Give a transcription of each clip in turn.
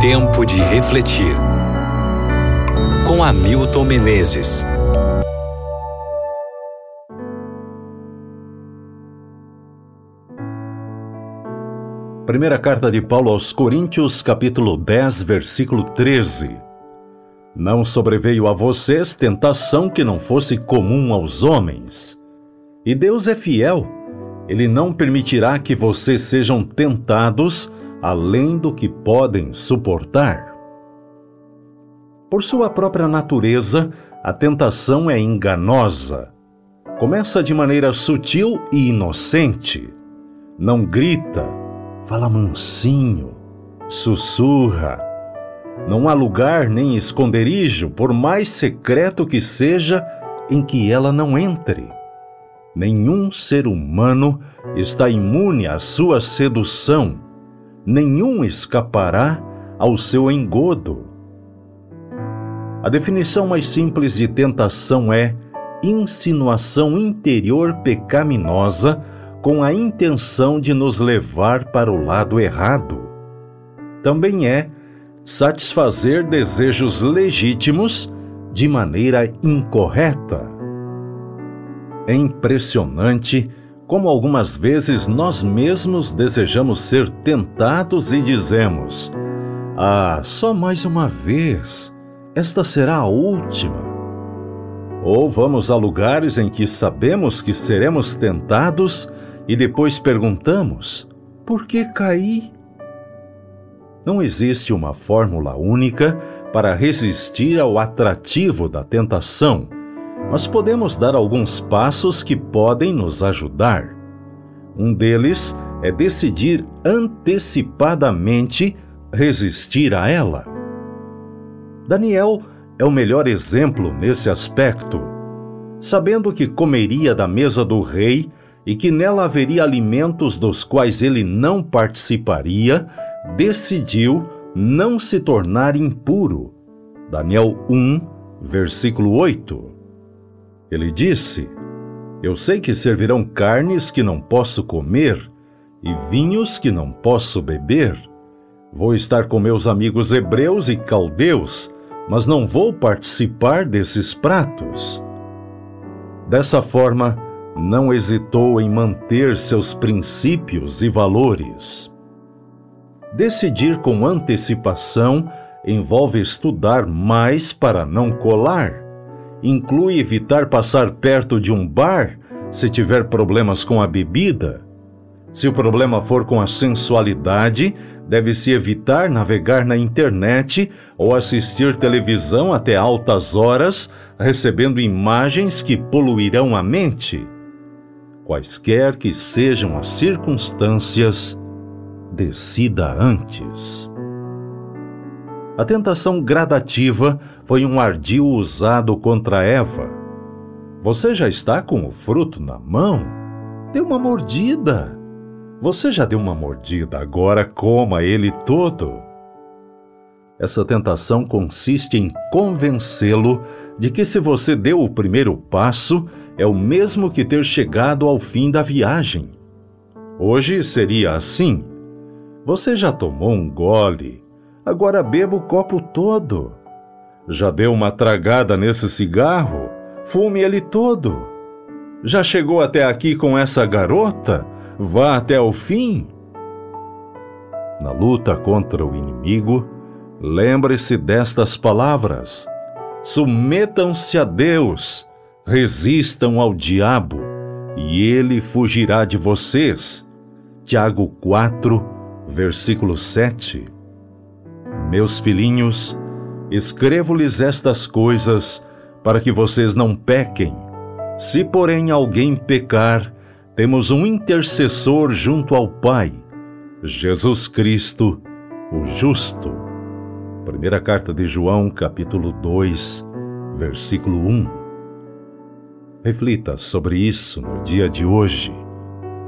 Tempo de refletir. Com Hamilton Menezes. Primeira carta de Paulo aos Coríntios, capítulo 10, versículo 13. Não sobreveio a vocês tentação que não fosse comum aos homens. E Deus é fiel. Ele não permitirá que vocês sejam tentados além do que podem suportar. Por sua própria natureza, a tentação é enganosa. Começa de maneira sutil e inocente. Não grita, fala mansinho, sussurra. Não há lugar nem esconderijo, por mais secreto que seja, em que ela não entre. Nenhum ser humano está imune à sua sedução nenhum escapará ao seu engodo. A definição mais simples de tentação é insinuação interior pecaminosa com a intenção de nos levar para o lado errado. Também é satisfazer desejos legítimos de maneira incorreta. É impressionante como algumas vezes nós mesmos desejamos ser tentados e dizemos: Ah, só mais uma vez, esta será a última. Ou vamos a lugares em que sabemos que seremos tentados e depois perguntamos: Por que caí? Não existe uma fórmula única para resistir ao atrativo da tentação mas podemos dar alguns passos que podem nos ajudar. Um deles é decidir antecipadamente resistir a ela. Daniel é o melhor exemplo nesse aspecto. Sabendo que comeria da mesa do rei e que nela haveria alimentos dos quais ele não participaria, decidiu não se tornar impuro. Daniel 1, versículo 8. Ele disse: Eu sei que servirão carnes que não posso comer e vinhos que não posso beber. Vou estar com meus amigos hebreus e caldeus, mas não vou participar desses pratos. Dessa forma, não hesitou em manter seus princípios e valores. Decidir com antecipação envolve estudar mais para não colar inclui evitar passar perto de um bar se tiver problemas com a bebida. Se o problema for com a sensualidade, deve-se evitar navegar na internet ou assistir televisão até altas horas, recebendo imagens que poluirão a mente. Quaisquer que sejam as circunstâncias, decida antes. A tentação gradativa foi um ardil usado contra Eva. Você já está com o fruto na mão? Dê uma mordida. Você já deu uma mordida, agora coma ele todo. Essa tentação consiste em convencê-lo de que se você deu o primeiro passo, é o mesmo que ter chegado ao fim da viagem. Hoje seria assim. Você já tomou um gole, Agora beba o copo todo. Já deu uma tragada nesse cigarro? Fume ele todo. Já chegou até aqui com essa garota? Vá até o fim. Na luta contra o inimigo, lembre-se destas palavras: submetam-se a Deus, resistam ao diabo, e ele fugirá de vocês. Tiago 4, versículo 7. Meus filhinhos, escrevo-lhes estas coisas para que vocês não pequem. Se, porém, alguém pecar, temos um intercessor junto ao Pai, Jesus Cristo, o justo. Primeira carta de João, capítulo 2, versículo 1. Reflita sobre isso no dia de hoje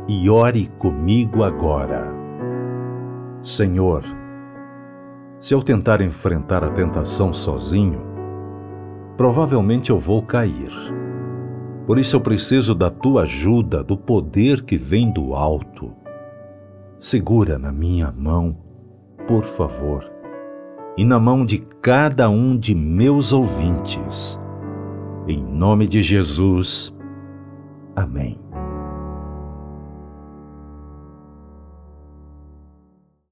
e ore comigo agora. Senhor, se eu tentar enfrentar a tentação sozinho, provavelmente eu vou cair. Por isso eu preciso da tua ajuda, do poder que vem do alto. Segura na minha mão, por favor, e na mão de cada um de meus ouvintes. Em nome de Jesus. Amém.